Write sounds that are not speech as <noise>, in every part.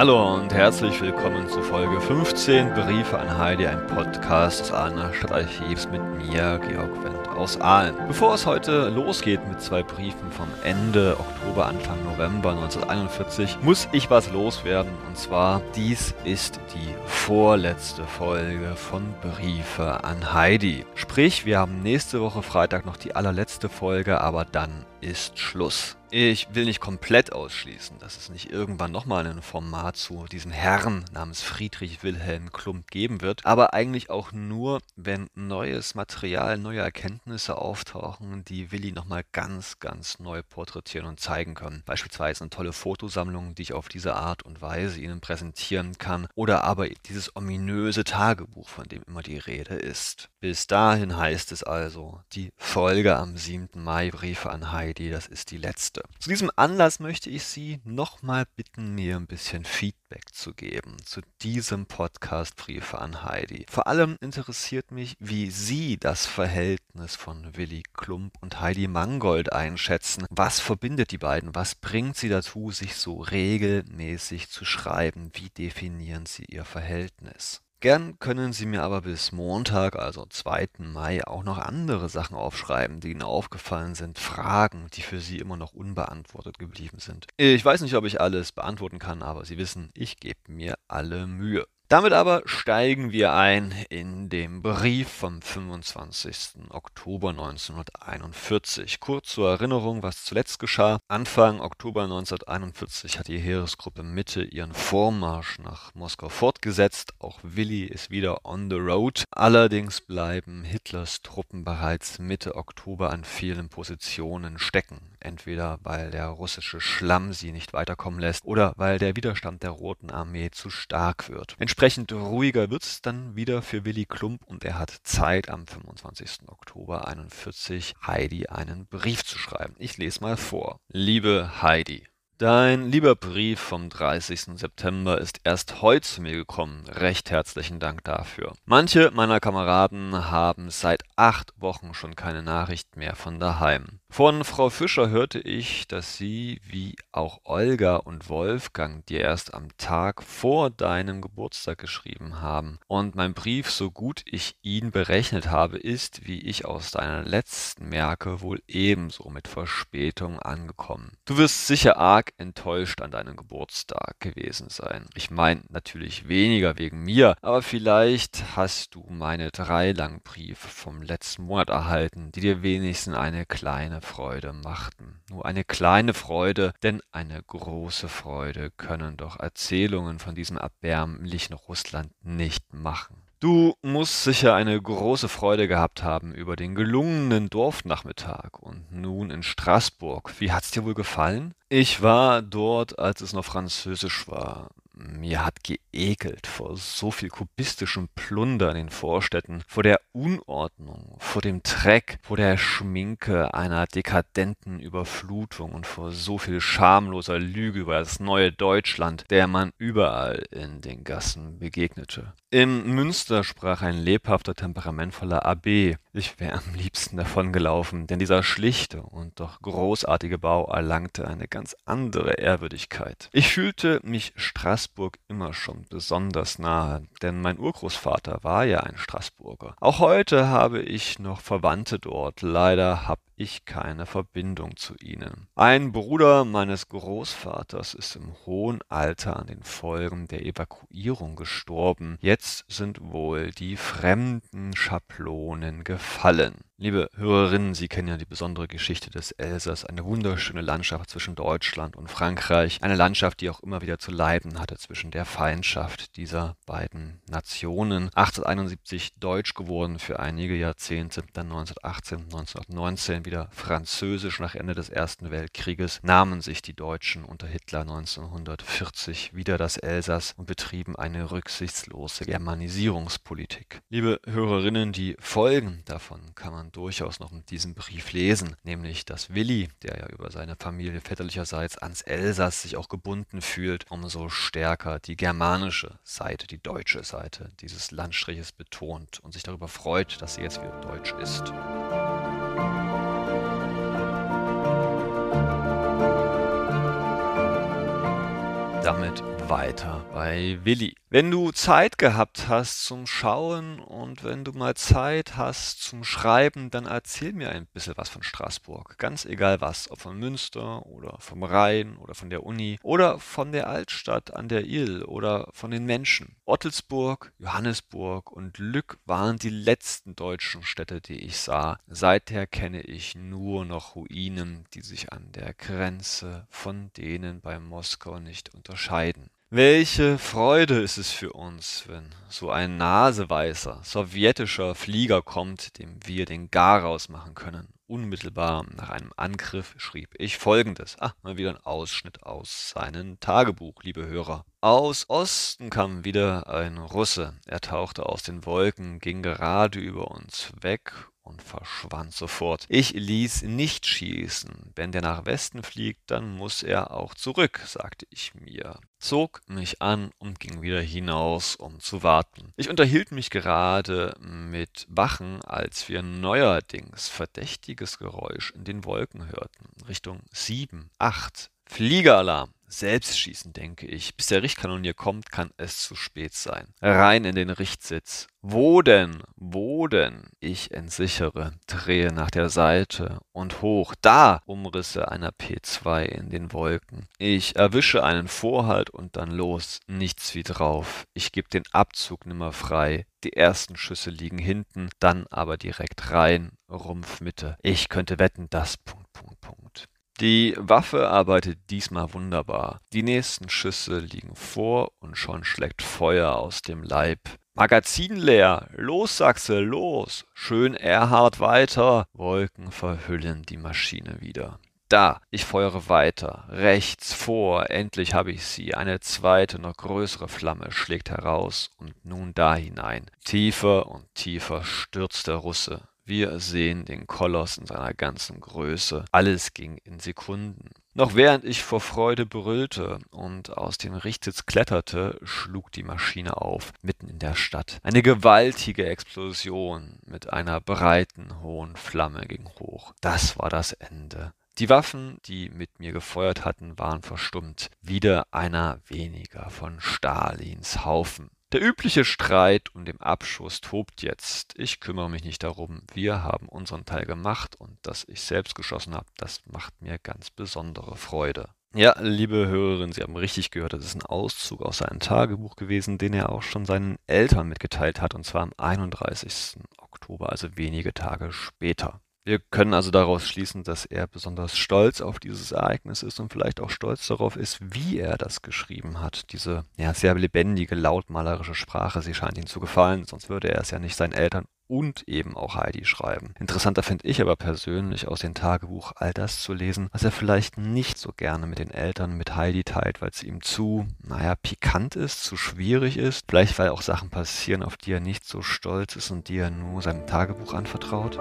Hallo und herzlich willkommen zu Folge 15 Briefe an Heidi, ein Podcast des Ahlener Stadtarchivs mit mir, Georg Wendt aus Aalen. Bevor es heute losgeht mit zwei Briefen vom Ende Oktober, Anfang November 1941, muss ich was loswerden. Und zwar, dies ist die vorletzte Folge von Briefe an Heidi. Sprich, wir haben nächste Woche Freitag noch die allerletzte Folge, aber dann ist Schluss. Ich will nicht komplett ausschließen, dass es nicht irgendwann nochmal ein Format zu diesem Herrn namens Friedrich Wilhelm Klump geben wird, aber eigentlich auch nur, wenn neues Material, neue Erkenntnisse auftauchen, die Willi nochmal ganz, ganz neu porträtieren und zeigen können. Beispielsweise eine tolle Fotosammlung, die ich auf diese Art und Weise Ihnen präsentieren kann, oder aber dieses ominöse Tagebuch, von dem immer die Rede ist. Bis dahin heißt es also, die Folge am 7. Mai Briefe an Heidi, das ist die letzte. Zu diesem Anlass möchte ich Sie nochmal bitten, mir ein bisschen Feedback zu geben zu diesem Podcast Briefe an Heidi. Vor allem interessiert mich, wie Sie das Verhältnis von Willy Klump und Heidi Mangold einschätzen. Was verbindet die beiden? Was bringt sie dazu, sich so regelmäßig zu schreiben? Wie definieren Sie Ihr Verhältnis? Gern können Sie mir aber bis Montag, also 2. Mai, auch noch andere Sachen aufschreiben, die Ihnen aufgefallen sind, Fragen, die für Sie immer noch unbeantwortet geblieben sind. Ich weiß nicht, ob ich alles beantworten kann, aber Sie wissen, ich gebe mir alle Mühe. Damit aber steigen wir ein in den Brief vom 25. Oktober 1941. Kurz zur Erinnerung, was zuletzt geschah. Anfang Oktober 1941 hat die Heeresgruppe Mitte ihren Vormarsch nach Moskau fortgesetzt. Auch Willi ist wieder on the road. Allerdings bleiben Hitlers Truppen bereits Mitte Oktober an vielen Positionen stecken. Entweder weil der russische Schlamm sie nicht weiterkommen lässt oder weil der Widerstand der Roten Armee zu stark wird. Entsprechend ruhiger wird es dann wieder für Willy Klump und er hat Zeit, am 25. Oktober 41 Heidi einen Brief zu schreiben. Ich lese mal vor. Liebe Heidi, Dein lieber Brief vom 30. September ist erst heute zu mir gekommen. Recht herzlichen Dank dafür. Manche meiner Kameraden haben seit acht Wochen schon keine Nachricht mehr von daheim. Von Frau Fischer hörte ich, dass sie, wie auch Olga und Wolfgang, dir erst am Tag vor deinem Geburtstag geschrieben haben. Und mein Brief, so gut ich ihn berechnet habe, ist, wie ich aus deiner letzten merke, wohl ebenso mit Verspätung angekommen. Du wirst sicher arg enttäuscht an deinem Geburtstag gewesen sein. Ich meine natürlich weniger wegen mir, aber vielleicht hast du meine drei langen Briefe vom letzten Monat erhalten, die dir wenigstens eine kleine Freude machten. Nur eine kleine Freude, denn eine große Freude können doch Erzählungen von diesem erbärmlichen Russland nicht machen. Du musst sicher eine große Freude gehabt haben über den gelungenen Dorfnachmittag und nun in Straßburg. Wie hat's dir wohl gefallen? Ich war dort, als es noch Französisch war. Mir hat geekelt vor so viel kubistischem Plunder in den Vorstädten, vor der Unordnung, vor dem Dreck, vor der Schminke einer dekadenten Überflutung und vor so viel schamloser Lüge über das neue Deutschland, der man überall in den Gassen begegnete. Im Münster sprach ein lebhafter, temperamentvoller Abb. Ich wäre am liebsten davongelaufen, denn dieser schlichte und doch großartige Bau erlangte eine ganz andere Ehrwürdigkeit. Ich fühlte mich Straßburg immer schon besonders nahe, denn mein Urgroßvater war ja ein Straßburger. Auch heute habe ich noch Verwandte dort. Leider hab ich keine Verbindung zu ihnen. Ein Bruder meines Großvaters ist im hohen Alter an den Folgen der Evakuierung gestorben. Jetzt sind wohl die fremden Schablonen gefallen. Liebe Hörerinnen, Sie kennen ja die besondere Geschichte des Elsass, eine wunderschöne Landschaft zwischen Deutschland und Frankreich, eine Landschaft, die auch immer wieder zu leiden hatte zwischen der Feindschaft dieser beiden Nationen. 1871 deutsch geworden für einige Jahrzehnte, dann 1918, 1919 wieder französisch nach Ende des Ersten Weltkrieges, nahmen sich die Deutschen unter Hitler 1940 wieder das Elsass und betrieben eine rücksichtslose Germanisierungspolitik. Liebe Hörerinnen, die Folgen davon kann man durchaus noch in diesem Brief lesen, nämlich dass Willi, der ja über seine Familie väterlicherseits ans Elsass sich auch gebunden fühlt, umso stärker die germanische Seite, die deutsche Seite dieses Landstriches betont und sich darüber freut, dass sie jetzt wieder deutsch ist. Weiter bei Willi. Wenn du Zeit gehabt hast zum Schauen und wenn du mal Zeit hast zum Schreiben, dann erzähl mir ein bisschen was von Straßburg. Ganz egal was, ob von Münster oder vom Rhein oder von der Uni oder von der Altstadt an der Ill oder von den Menschen. Ottelsburg, Johannesburg und Lück waren die letzten deutschen Städte, die ich sah. Seither kenne ich nur noch Ruinen, die sich an der Grenze von denen bei Moskau nicht unterscheiden. Welche Freude ist es für uns, wenn so ein naseweißer sowjetischer Flieger kommt, dem wir den Garaus machen können. Unmittelbar nach einem Angriff schrieb ich folgendes. Ah, mal wieder ein Ausschnitt aus seinem Tagebuch, liebe Hörer. Aus Osten kam wieder ein Russe. Er tauchte aus den Wolken, ging gerade über uns weg und verschwand sofort. Ich ließ nicht schießen. Wenn der nach Westen fliegt, dann muss er auch zurück, sagte ich mir, zog mich an und ging wieder hinaus, um zu warten. Ich unterhielt mich gerade mit Wachen, als wir neuerdings verdächtiges Geräusch in den Wolken hörten, Richtung sieben, acht. Fliegeralarm. Selbstschießen, denke ich. Bis der Richtkanonier kommt, kann es zu spät sein. Rein in den Richtsitz. Wo denn? Wo denn? Ich entsichere, drehe nach der Seite und hoch. Da! Umrisse einer P2 in den Wolken. Ich erwische einen Vorhalt und dann los. Nichts wie drauf. Ich geb den Abzug nimmer frei. Die ersten Schüsse liegen hinten, dann aber direkt rein. Rumpfmitte. Ich könnte wetten, das Punkt. Die Waffe arbeitet diesmal wunderbar. Die nächsten Schüsse liegen vor und schon schlägt Feuer aus dem Leib. Magazin leer. Los, Sachse, los. Schön Erhard weiter. Wolken verhüllen die Maschine wieder. Da, ich feuere weiter. Rechts vor, endlich habe ich sie. Eine zweite, noch größere Flamme schlägt heraus und nun da hinein. Tiefer und tiefer stürzt der Russe. Wir sehen den Koloss in seiner ganzen Größe. Alles ging in Sekunden. Noch während ich vor Freude brüllte und aus dem Richtsitz kletterte, schlug die Maschine auf, mitten in der Stadt. Eine gewaltige Explosion mit einer breiten, hohen Flamme ging hoch. Das war das Ende. Die Waffen, die mit mir gefeuert hatten, waren verstummt. Wieder einer weniger von Stalins Haufen. Der übliche Streit um den Abschuss tobt jetzt. Ich kümmere mich nicht darum. Wir haben unseren Teil gemacht und dass ich selbst geschossen habe, das macht mir ganz besondere Freude. Ja, liebe Hörerin, Sie haben richtig gehört, das ist ein Auszug aus seinem Tagebuch gewesen, den er auch schon seinen Eltern mitgeteilt hat, und zwar am 31. Oktober, also wenige Tage später. Wir können also daraus schließen, dass er besonders stolz auf dieses Ereignis ist und vielleicht auch stolz darauf ist, wie er das geschrieben hat. Diese ja, sehr lebendige, lautmalerische Sprache, sie scheint ihm zu gefallen, sonst würde er es ja nicht seinen Eltern und eben auch Heidi schreiben. Interessanter finde ich aber persönlich aus dem Tagebuch all das zu lesen, was er vielleicht nicht so gerne mit den Eltern, mit Heidi teilt, weil es ihm zu, naja, pikant ist, zu schwierig ist, vielleicht weil auch Sachen passieren, auf die er nicht so stolz ist und die er nur seinem Tagebuch anvertraut.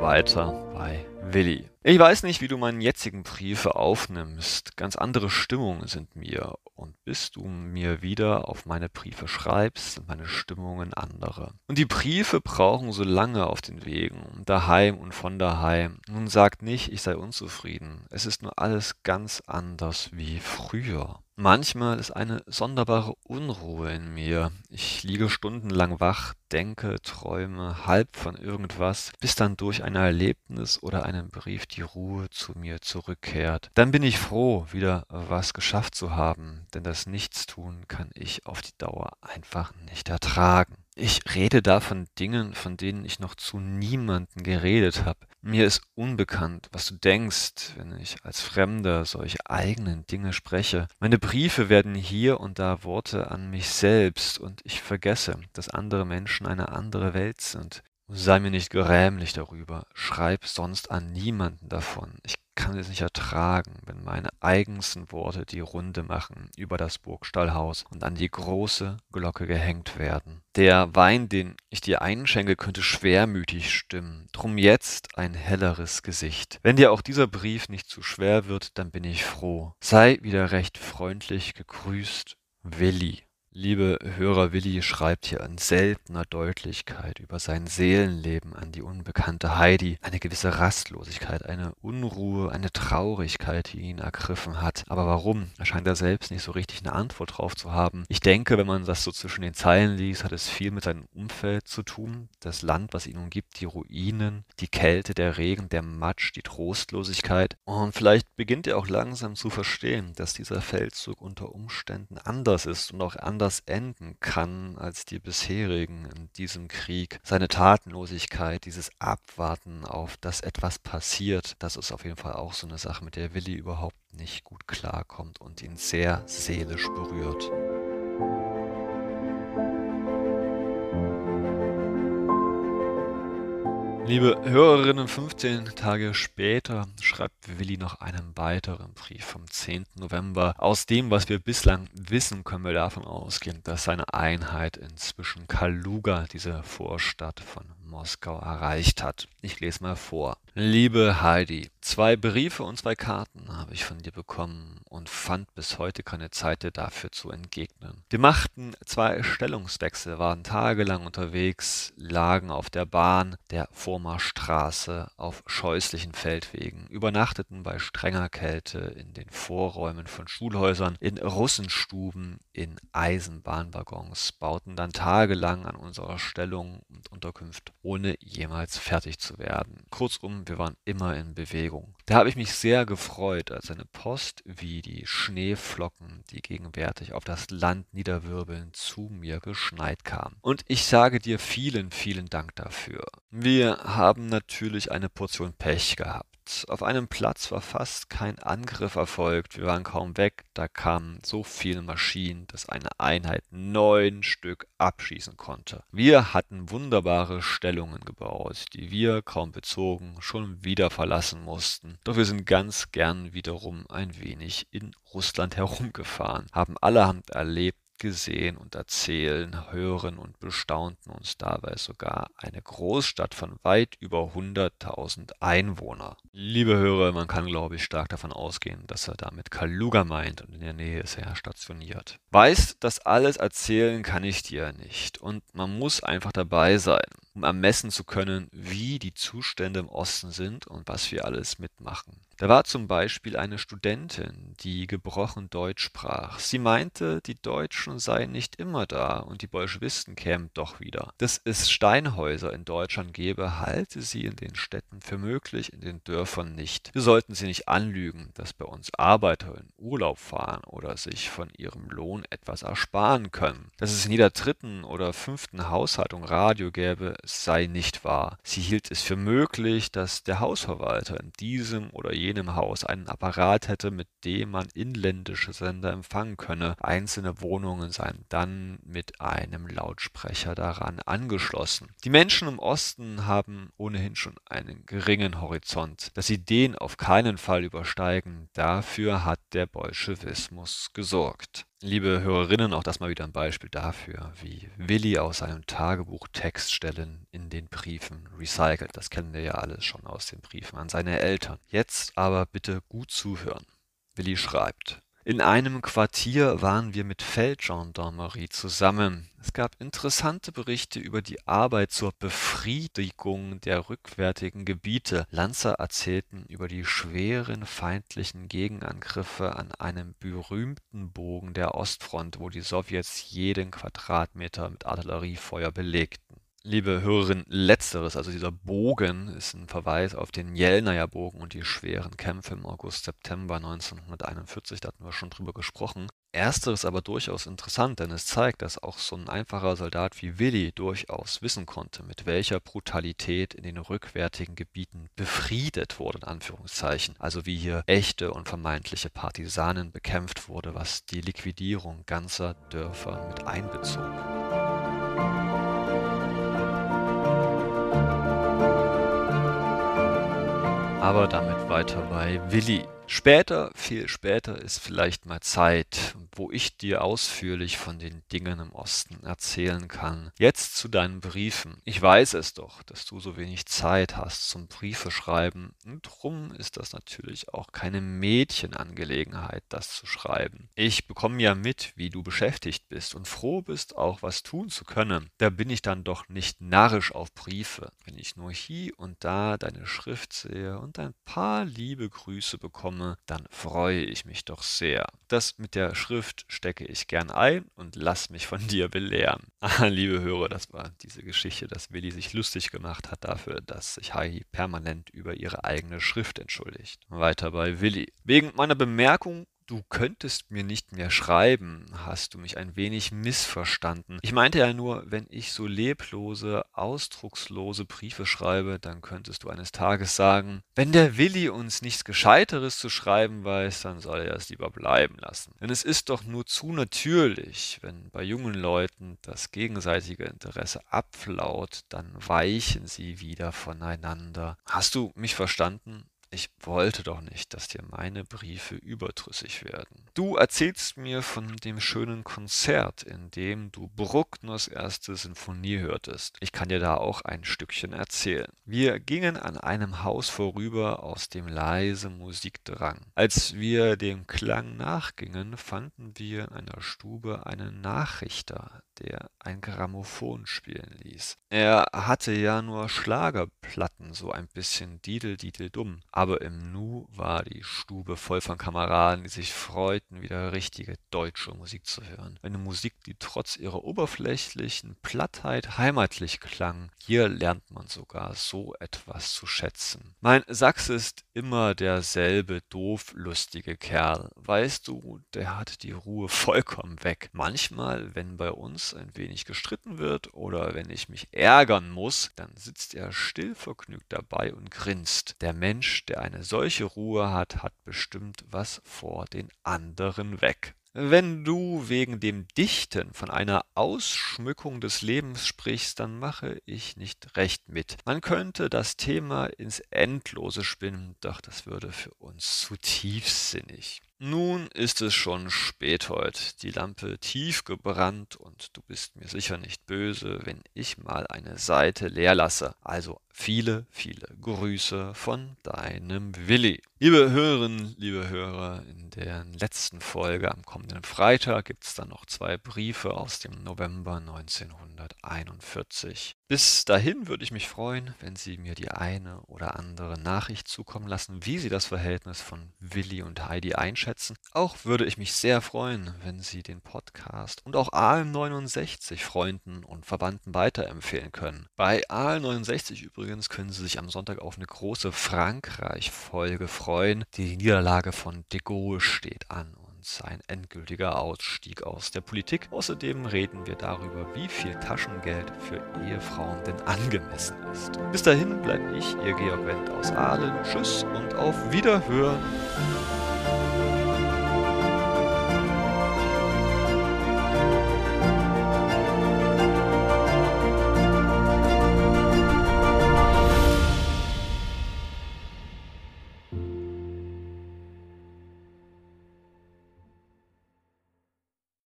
Weiter bei Willi. Ich weiß nicht, wie du meinen jetzigen Briefe aufnimmst. Ganz andere Stimmungen sind mir. Und bis du mir wieder auf meine Briefe schreibst, sind meine Stimmungen andere. Und die Briefe brauchen so lange auf den Wegen, daheim und von daheim. Nun sagt nicht, ich sei unzufrieden. Es ist nur alles ganz anders wie früher. Manchmal ist eine sonderbare Unruhe in mir. Ich liege stundenlang wach, denke, träume halb von irgendwas, bis dann durch ein Erlebnis oder einen Brief die Ruhe zu mir zurückkehrt. Dann bin ich froh, wieder was geschafft zu haben, denn das Nichtstun kann ich auf die Dauer einfach nicht ertragen. Ich rede da von Dingen, von denen ich noch zu niemanden geredet habe. Mir ist unbekannt, was du denkst, wenn ich als Fremder solche eigenen Dinge spreche. Meine Briefe werden hier und da Worte an mich selbst, und ich vergesse, dass andere Menschen eine andere Welt sind. Sei mir nicht grämlich darüber, schreib sonst an niemanden davon. Ich kann es nicht ertragen, wenn meine eigensten Worte die Runde machen über das Burgstallhaus und an die große Glocke gehängt werden. Der Wein, den ich dir einschenke, könnte schwermütig stimmen, drum jetzt ein helleres Gesicht. Wenn dir auch dieser Brief nicht zu schwer wird, dann bin ich froh. Sei wieder recht freundlich gegrüßt, Willi. Liebe Hörer, Willi schreibt hier in seltener Deutlichkeit über sein Seelenleben an die unbekannte Heidi. Eine gewisse Rastlosigkeit, eine Unruhe, eine Traurigkeit, die ihn ergriffen hat. Aber warum? Er scheint er selbst nicht so richtig eine Antwort drauf zu haben. Ich denke, wenn man das so zwischen den Zeilen liest, hat es viel mit seinem Umfeld zu tun. Das Land, was ihn umgibt, die Ruinen, die Kälte, der Regen, der Matsch, die Trostlosigkeit. Und vielleicht beginnt er auch langsam zu verstehen, dass dieser Feldzug unter Umständen anders ist und auch anders anders enden kann als die bisherigen in diesem Krieg. Seine Tatenlosigkeit, dieses Abwarten auf, dass etwas passiert, das ist auf jeden Fall auch so eine Sache, mit der Willi überhaupt nicht gut klarkommt und ihn sehr seelisch berührt. Liebe Hörerinnen, 15 Tage später schreibt Willi noch einen weiteren Brief vom 10. November. Aus dem, was wir bislang wissen, können wir davon ausgehen, dass seine Einheit inzwischen Kaluga, diese Vorstadt von Moskau erreicht hat. Ich lese mal vor. Liebe Heidi, zwei Briefe und zwei Karten habe ich von dir bekommen und fand bis heute keine Zeit dir dafür zu entgegnen. Wir machten zwei Stellungswechsel, waren tagelang unterwegs, lagen auf der Bahn der Vormarstraße auf scheußlichen Feldwegen, übernachteten bei strenger Kälte in den Vorräumen von Schulhäusern, in Russenstuben, in Eisenbahnwaggons, bauten dann tagelang an unserer Stellung und Unterkunft ohne jemals fertig zu werden. Kurzum, wir waren immer in Bewegung. Da habe ich mich sehr gefreut, als eine Post wie die Schneeflocken, die gegenwärtig auf das Land niederwirbeln, zu mir geschneit kam. Und ich sage dir vielen, vielen Dank dafür. Wir haben natürlich eine Portion Pech gehabt. Auf einem Platz war fast kein Angriff erfolgt. Wir waren kaum weg. Da kamen so viele Maschinen, dass eine Einheit neun Stück abschießen konnte. Wir hatten wunderbare Stellungen gebaut, die wir kaum bezogen schon wieder verlassen mussten. Doch wir sind ganz gern wiederum ein wenig in Russland <laughs> herumgefahren, haben allerhand erlebt, gesehen und erzählen, hören und bestaunten uns dabei sogar eine Großstadt von weit über 100.000 Einwohner. Liebe Hörer, man kann glaube ich stark davon ausgehen, dass er damit Kaluga meint und in der Nähe ist er stationiert. Weiß, das alles erzählen kann ich dir nicht und man muss einfach dabei sein um ermessen zu können, wie die Zustände im Osten sind und was wir alles mitmachen. Da war zum Beispiel eine Studentin, die gebrochen Deutsch sprach. Sie meinte, die Deutschen seien nicht immer da und die Bolschewisten kämen doch wieder. Dass es Steinhäuser in Deutschland gäbe, halte sie in den Städten für möglich, in den Dörfern nicht. Wir sollten sie nicht anlügen, dass bei uns Arbeiter in Urlaub fahren oder sich von ihrem Lohn etwas ersparen können. Dass es in jeder dritten oder fünften Haushaltung Radio gäbe, sei nicht wahr. Sie hielt es für möglich, dass der Hausverwalter in diesem oder jenem Haus einen Apparat hätte, mit dem man inländische Sender empfangen könne. Einzelne Wohnungen seien dann mit einem Lautsprecher daran angeschlossen. Die Menschen im Osten haben ohnehin schon einen geringen Horizont. Dass sie den auf keinen Fall übersteigen, dafür hat der Bolschewismus gesorgt. Liebe Hörerinnen, auch das mal wieder ein Beispiel dafür, wie Willi aus seinem Tagebuch Textstellen in den Briefen recycelt. Das kennen wir ja alles schon aus den Briefen an seine Eltern. Jetzt aber bitte gut zuhören. Willi schreibt. In einem Quartier waren wir mit Feldgendarmerie zusammen. Es gab interessante Berichte über die Arbeit zur Befriedigung der rückwärtigen Gebiete. Lanzer erzählten über die schweren feindlichen Gegenangriffe an einem berühmten Bogen der Ostfront, wo die Sowjets jeden Quadratmeter mit Artilleriefeuer belegten. Liebe Hörerin, letzteres, also dieser Bogen, ist ein Verweis auf den Jelnaja Bogen und die schweren Kämpfe im August, September 1941, da hatten wir schon drüber gesprochen. Ersteres aber durchaus interessant, denn es zeigt, dass auch so ein einfacher Soldat wie Willi durchaus wissen konnte, mit welcher Brutalität in den rückwärtigen Gebieten befriedet wurde, in Anführungszeichen. Also wie hier echte und vermeintliche Partisanen bekämpft wurde, was die Liquidierung ganzer Dörfer mit einbezog. Aber damit weiter bei Willi. Später, viel später ist vielleicht mal Zeit, wo ich dir ausführlich von den Dingen im Osten erzählen kann. Jetzt zu deinen Briefen. Ich weiß es doch, dass du so wenig Zeit hast zum Briefe schreiben. Und drum ist das natürlich auch keine Mädchenangelegenheit, das zu schreiben. Ich bekomme ja mit, wie du beschäftigt bist und froh bist, auch was tun zu können. Da bin ich dann doch nicht narrisch auf Briefe, wenn ich nur hier und da deine Schrift sehe und ein paar liebe Grüße bekomme, dann freue ich mich doch sehr. Das mit der Schrift stecke ich gern ein und lass mich von dir belehren. <laughs> Ah, liebe Hörer, das war diese Geschichte, dass Willi sich lustig gemacht hat dafür, dass sich Heidi permanent über ihre eigene Schrift entschuldigt. Weiter bei Willi. Wegen meiner Bemerkung Du könntest mir nicht mehr schreiben, hast du mich ein wenig missverstanden. Ich meinte ja nur, wenn ich so leblose, ausdruckslose Briefe schreibe, dann könntest du eines Tages sagen, wenn der Willi uns nichts Gescheiteres zu schreiben weiß, dann soll er es lieber bleiben lassen. Denn es ist doch nur zu natürlich, wenn bei jungen Leuten das gegenseitige Interesse abflaut, dann weichen sie wieder voneinander. Hast du mich verstanden? Ich wollte doch nicht, dass dir meine Briefe überdrüssig werden. Du erzählst mir von dem schönen Konzert, in dem du Bruckners erste Sinfonie hörtest. Ich kann dir da auch ein Stückchen erzählen. Wir gingen an einem Haus vorüber, aus dem leise Musik drang. Als wir dem Klang nachgingen, fanden wir in einer Stube einen Nachrichter, der ein Grammophon spielen ließ. Er hatte ja nur Schlagerplatten, so ein bisschen didel-didel-dumm. Aber im Nu war die Stube voll von Kameraden, die sich freuten, wieder richtige deutsche Musik zu hören. Eine Musik, die trotz ihrer oberflächlichen Plattheit heimatlich klang. Hier lernt man sogar so etwas zu schätzen. Mein Sachs ist immer derselbe doof lustige Kerl. Weißt du, der hat die Ruhe vollkommen weg. Manchmal, wenn bei uns ein wenig gestritten wird oder wenn ich mich ärgern muss, dann sitzt er stillvergnügt dabei und grinst. Der Mensch, der eine solche Ruhe hat, hat bestimmt was vor den anderen weg. Wenn du wegen dem Dichten von einer Ausschmückung des Lebens sprichst, dann mache ich nicht recht mit. Man könnte das Thema ins Endlose spinnen, doch das würde für uns zu tiefsinnig. Nun ist es schon spät heut, die Lampe tief gebrannt und du bist mir sicher nicht böse, wenn ich mal eine Seite leer lasse. Also viele, viele Grüße von deinem Willi. Liebe Hörerinnen, liebe Hörer, in der letzten Folge am kommenden Freitag gibt es dann noch zwei Briefe aus dem November 1941. Bis dahin würde ich mich freuen, wenn Sie mir die eine oder andere Nachricht zukommen lassen, wie Sie das Verhältnis von Willi und Heidi einschätzen. Auch würde ich mich sehr freuen, wenn Sie den Podcast und auch AL69 Freunden und Verwandten weiterempfehlen können. Bei AL69 übrigens können Sie sich am Sonntag auf eine große Frankreich-Folge freuen. Die Niederlage von de Gaulle steht an sein endgültiger Ausstieg aus der Politik. Außerdem reden wir darüber, wie viel Taschengeld für Ehefrauen denn angemessen ist. Bis dahin bleibe ich, Ihr Georg Wendt aus Aalen. Tschüss und auf Wiederhören.